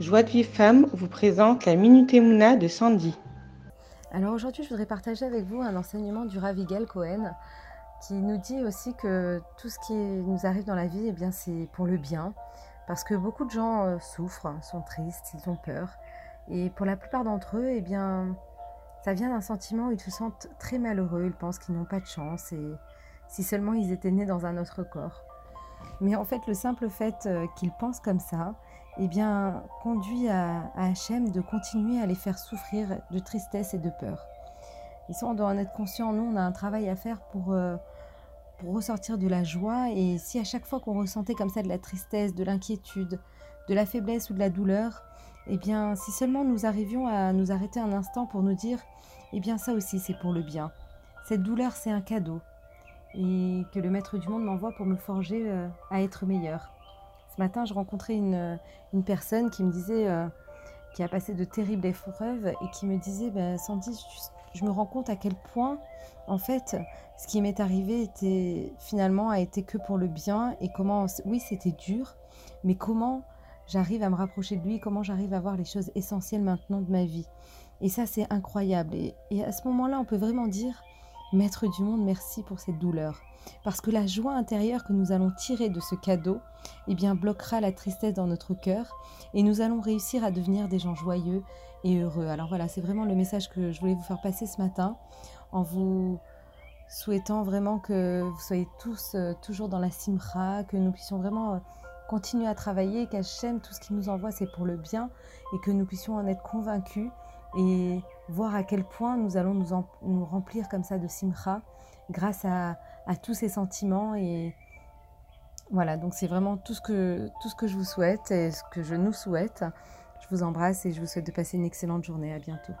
Joie de Vive Femme vous présente la Minute Emouna de Sandy. Alors aujourd'hui, je voudrais partager avec vous un enseignement du Ravigel Cohen qui nous dit aussi que tout ce qui nous arrive dans la vie, eh bien, c'est pour le bien. Parce que beaucoup de gens euh, souffrent, sont tristes, ils ont peur. Et pour la plupart d'entre eux, eh bien, ça vient d'un sentiment où ils se sentent très malheureux, ils pensent qu'ils n'ont pas de chance et si seulement ils étaient nés dans un autre corps. Mais en fait, le simple fait euh, qu'ils pensent comme ça, eh bien, conduit à, Hachem de continuer à les faire souffrir de tristesse et de peur. Et ça, on doit en être conscient. Nous, on a un travail à faire pour, euh, pour ressortir de la joie. Et si à chaque fois qu'on ressentait comme ça de la tristesse, de l'inquiétude, de la faiblesse ou de la douleur, eh bien, si seulement nous arrivions à nous arrêter un instant pour nous dire, eh bien, ça aussi, c'est pour le bien. Cette douleur, c'est un cadeau. Et que le Maître du Monde m'envoie pour me forger euh, à être meilleur. Matin, je rencontrais une, une personne qui me disait, euh, qui a passé de terribles épreuves et qui me disait, ben, Sandy, je, je me rends compte à quel point, en fait, ce qui m'est arrivé était finalement a été que pour le bien et comment, oui, c'était dur, mais comment j'arrive à me rapprocher de lui, comment j'arrive à voir les choses essentielles maintenant de ma vie. Et ça, c'est incroyable. Et, et à ce moment-là, on peut vraiment dire, Maître du monde, merci pour cette douleur. Parce que la joie intérieure que nous allons tirer de ce cadeau, eh bien, bloquera la tristesse dans notre cœur et nous allons réussir à devenir des gens joyeux et heureux. Alors voilà, c'est vraiment le message que je voulais vous faire passer ce matin en vous souhaitant vraiment que vous soyez tous euh, toujours dans la simra, que nous puissions vraiment euh, continuer à travailler, qu'Hachem, tout ce qu'il nous envoie, c'est pour le bien et que nous puissions en être convaincus et voir à quel point nous allons nous, nous remplir comme ça de simcha grâce à, à, tous ces sentiments et voilà donc c'est vraiment tout ce que tout ce que je vous souhaite et ce que je nous souhaite. Je vous embrasse et je vous souhaite de passer une excellente journée. À bientôt